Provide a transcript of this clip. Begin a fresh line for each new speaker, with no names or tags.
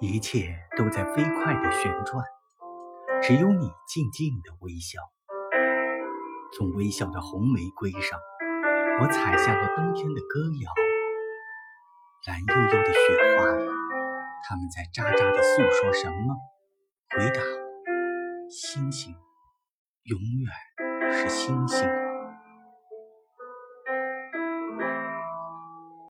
一切都在飞快地旋转，只有你静静的微笑。从微笑的红玫瑰上，我采下了冬天的歌谣。蓝悠悠的雪花里，它们在喳喳地诉说什么？回答，星星，永远是星星。